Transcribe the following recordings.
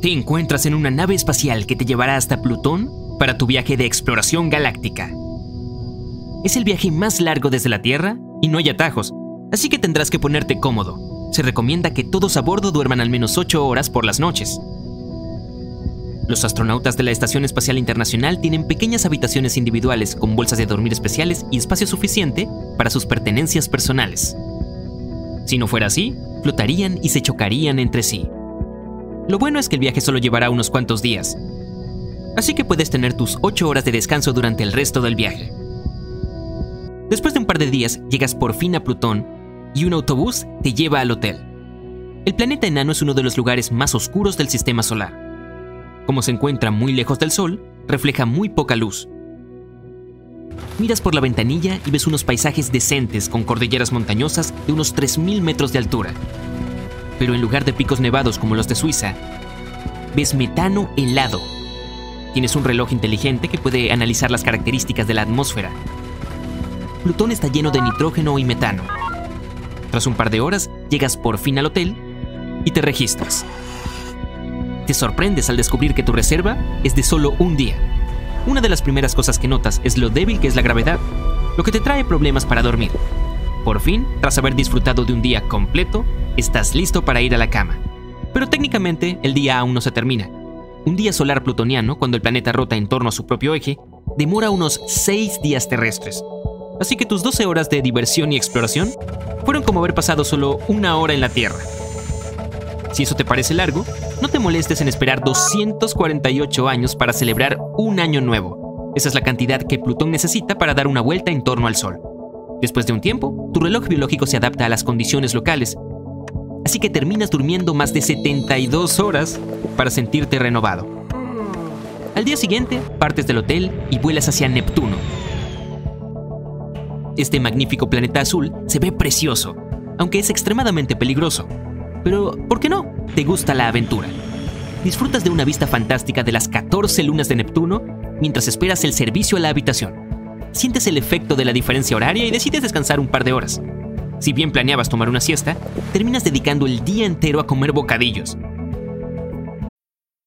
Te encuentras en una nave espacial que te llevará hasta Plutón para tu viaje de exploración galáctica. Es el viaje más largo desde la Tierra y no hay atajos, así que tendrás que ponerte cómodo. Se recomienda que todos a bordo duerman al menos 8 horas por las noches. Los astronautas de la Estación Espacial Internacional tienen pequeñas habitaciones individuales con bolsas de dormir especiales y espacio suficiente para sus pertenencias personales. Si no fuera así, flotarían y se chocarían entre sí. Lo bueno es que el viaje solo llevará unos cuantos días, así que puedes tener tus 8 horas de descanso durante el resto del viaje. Después de un par de días, llegas por fin a Plutón y un autobús te lleva al hotel. El planeta enano es uno de los lugares más oscuros del sistema solar. Como se encuentra muy lejos del Sol, refleja muy poca luz. Miras por la ventanilla y ves unos paisajes decentes con cordilleras montañosas de unos 3.000 metros de altura. Pero en lugar de picos nevados como los de Suiza, ves metano helado. Tienes un reloj inteligente que puede analizar las características de la atmósfera Plutón está lleno de nitrógeno y metano. Tras un par de horas, llegas por fin al hotel y te registras. Te sorprendes al descubrir que tu reserva es de solo un día. Una de las primeras cosas que notas es lo débil que es la gravedad, lo que te trae problemas para dormir. Por fin, tras haber disfrutado de un día completo, estás listo para ir a la cama. Pero técnicamente, el día aún no se termina. Un día solar plutoniano, cuando el planeta rota en torno a su propio eje, demora unos 6 días terrestres, Así que tus 12 horas de diversión y exploración fueron como haber pasado solo una hora en la Tierra. Si eso te parece largo, no te molestes en esperar 248 años para celebrar un año nuevo. Esa es la cantidad que Plutón necesita para dar una vuelta en torno al Sol. Después de un tiempo, tu reloj biológico se adapta a las condiciones locales, así que terminas durmiendo más de 72 horas para sentirte renovado. Al día siguiente, partes del hotel y vuelas hacia Neptuno, este magnífico planeta azul se ve precioso, aunque es extremadamente peligroso. Pero, ¿por qué no? ¿Te gusta la aventura? Disfrutas de una vista fantástica de las 14 lunas de Neptuno mientras esperas el servicio a la habitación. Sientes el efecto de la diferencia horaria y decides descansar un par de horas. Si bien planeabas tomar una siesta, terminas dedicando el día entero a comer bocadillos,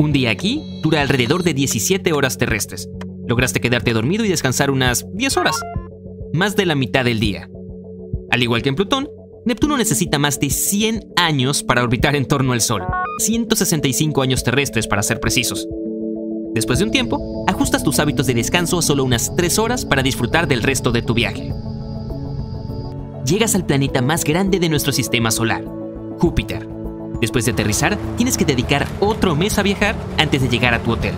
Un día aquí dura alrededor de 17 horas terrestres. Lograste quedarte dormido y descansar unas 10 horas, más de la mitad del día. Al igual que en Plutón, Neptuno necesita más de 100 años para orbitar en torno al Sol, 165 años terrestres para ser precisos. Después de un tiempo, ajustas tus hábitos de descanso a solo unas 3 horas para disfrutar del resto de tu viaje. Llegas al planeta más grande de nuestro sistema solar, Júpiter. Después de aterrizar, tienes que dedicar otro mes a viajar antes de llegar a tu hotel.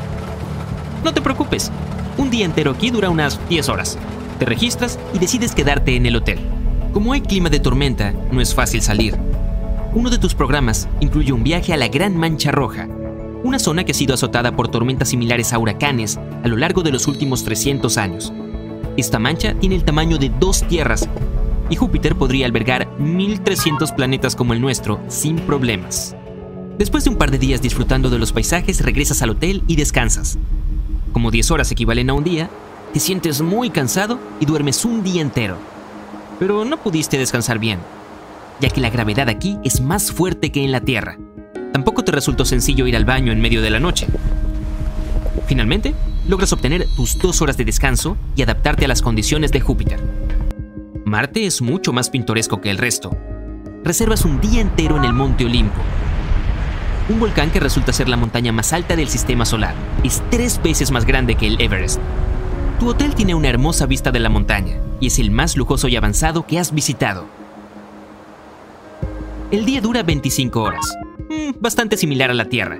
No te preocupes, un día entero aquí dura unas 10 horas. Te registras y decides quedarte en el hotel. Como hay clima de tormenta, no es fácil salir. Uno de tus programas incluye un viaje a la Gran Mancha Roja, una zona que ha sido azotada por tormentas similares a huracanes a lo largo de los últimos 300 años. Esta mancha tiene el tamaño de dos tierras y Júpiter podría albergar 1300 planetas como el nuestro sin problemas. Después de un par de días disfrutando de los paisajes, regresas al hotel y descansas. Como 10 horas equivalen a un día, te sientes muy cansado y duermes un día entero. Pero no pudiste descansar bien, ya que la gravedad aquí es más fuerte que en la Tierra. Tampoco te resultó sencillo ir al baño en medio de la noche. Finalmente, logras obtener tus dos horas de descanso y adaptarte a las condiciones de Júpiter. Marte es mucho más pintoresco que el resto. Reservas un día entero en el Monte Olimpo. un volcán que resulta ser la montaña más alta del sistema solar. Es tres veces más grande que el Everest. Tu hotel tiene una hermosa vista de la montaña y es el más lujoso y avanzado que has visitado. El día dura 25 horas, mm, bastante similar a la Tierra.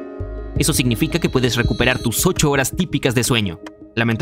Eso significa que puedes recuperar tus 8 horas típicas de sueño. Lamenta Hey,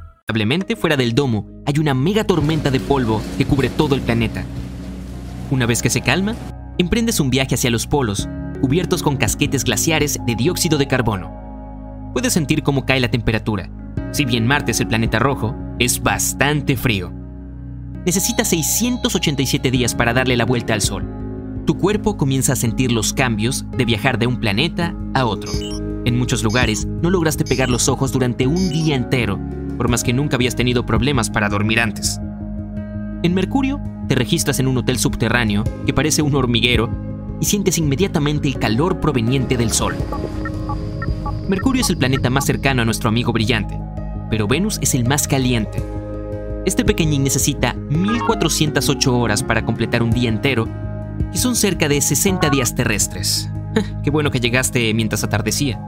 Lamentablemente, fuera del domo hay una mega tormenta de polvo que cubre todo el planeta. Una vez que se calma, emprendes un viaje hacia los polos, cubiertos con casquetes glaciares de dióxido de carbono. Puedes sentir cómo cae la temperatura. Si bien Marte es el planeta rojo, es bastante frío. Necesitas 687 días para darle la vuelta al Sol. Tu cuerpo comienza a sentir los cambios de viajar de un planeta a otro. En muchos lugares no lograste pegar los ojos durante un día entero por más que nunca habías tenido problemas para dormir antes. En Mercurio, te registras en un hotel subterráneo que parece un hormiguero y sientes inmediatamente el calor proveniente del Sol. Mercurio es el planeta más cercano a nuestro amigo brillante, pero Venus es el más caliente. Este pequeñín necesita 1408 horas para completar un día entero, y son cerca de 60 días terrestres. Qué bueno que llegaste mientras atardecía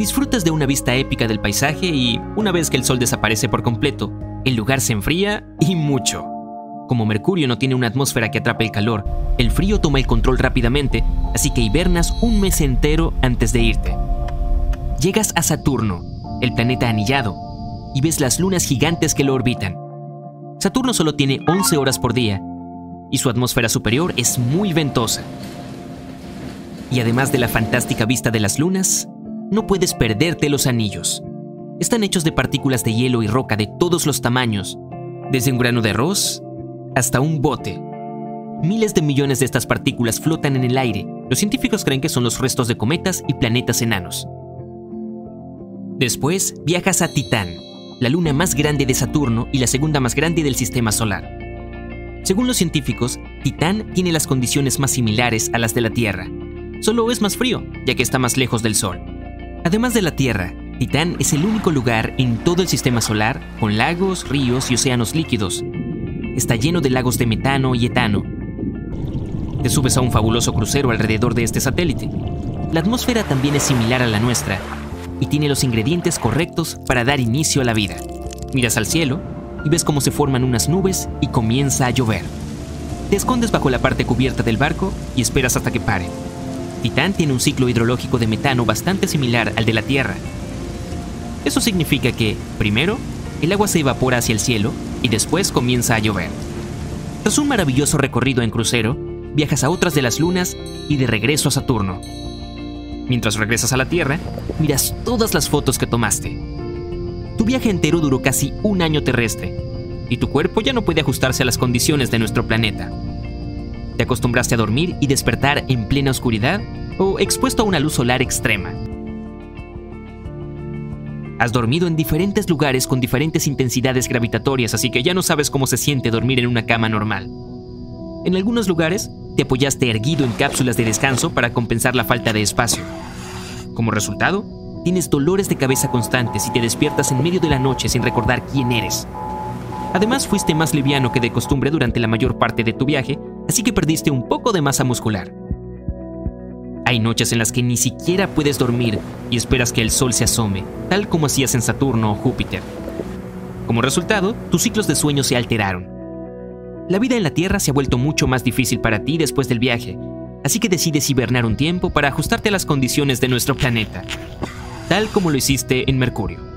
disfrutas de una vista épica del paisaje y, una vez que el sol desaparece por completo, el lugar se enfría y mucho. Como Mercurio no tiene una atmósfera que atrape el calor, el frío toma el control rápidamente, así que hibernas un mes entero antes de irte. Llegas a Saturno, el planeta anillado, y ves las lunas gigantes que lo orbitan. Saturno solo tiene 11 horas por día, y su atmósfera superior es muy ventosa. Y además de la fantástica vista de las lunas, no puedes perderte los anillos. Están hechos de partículas de hielo y roca de todos los tamaños, desde un grano de arroz hasta un bote. Miles de millones de estas partículas flotan en el aire. Los científicos creen que son los restos de cometas y planetas enanos. Después viajas a Titán, la luna más grande de Saturno y la segunda más grande del sistema solar. Según los científicos, Titán tiene las condiciones más similares a las de la Tierra. Solo es más frío, ya que está más lejos del Sol. Además de la Tierra, Titán es el único lugar en todo el sistema solar con lagos, ríos y océanos líquidos. Está lleno de lagos de metano y etano. Te subes a un fabuloso crucero alrededor de este satélite. La atmósfera también es similar a la nuestra y tiene los ingredientes correctos para dar inicio a la vida. Miras al cielo y ves cómo se forman unas nubes y comienza a llover. Te escondes bajo la parte cubierta del barco y esperas hasta que pare. Titán tiene un ciclo hidrológico de metano bastante similar al de la Tierra. Eso significa que, primero, el agua se evapora hacia el cielo y después comienza a llover. Tras un maravilloso recorrido en crucero, viajas a otras de las lunas y de regreso a Saturno. Mientras regresas a la Tierra, miras todas las fotos que tomaste. Tu viaje entero duró casi un año terrestre, y tu cuerpo ya no puede ajustarse a las condiciones de nuestro planeta. ¿Te acostumbraste a dormir y despertar en plena oscuridad o expuesto a una luz solar extrema? Has dormido en diferentes lugares con diferentes intensidades gravitatorias, así que ya no sabes cómo se siente dormir en una cama normal. En algunos lugares, te apoyaste erguido en cápsulas de descanso para compensar la falta de espacio. Como resultado, tienes dolores de cabeza constantes y te despiertas en medio de la noche sin recordar quién eres. Además, fuiste más liviano que de costumbre durante la mayor parte de tu viaje así que perdiste un poco de masa muscular. Hay noches en las que ni siquiera puedes dormir y esperas que el sol se asome, tal como hacías en Saturno o Júpiter. Como resultado, tus ciclos de sueño se alteraron. La vida en la Tierra se ha vuelto mucho más difícil para ti después del viaje, así que decides hibernar un tiempo para ajustarte a las condiciones de nuestro planeta, tal como lo hiciste en Mercurio.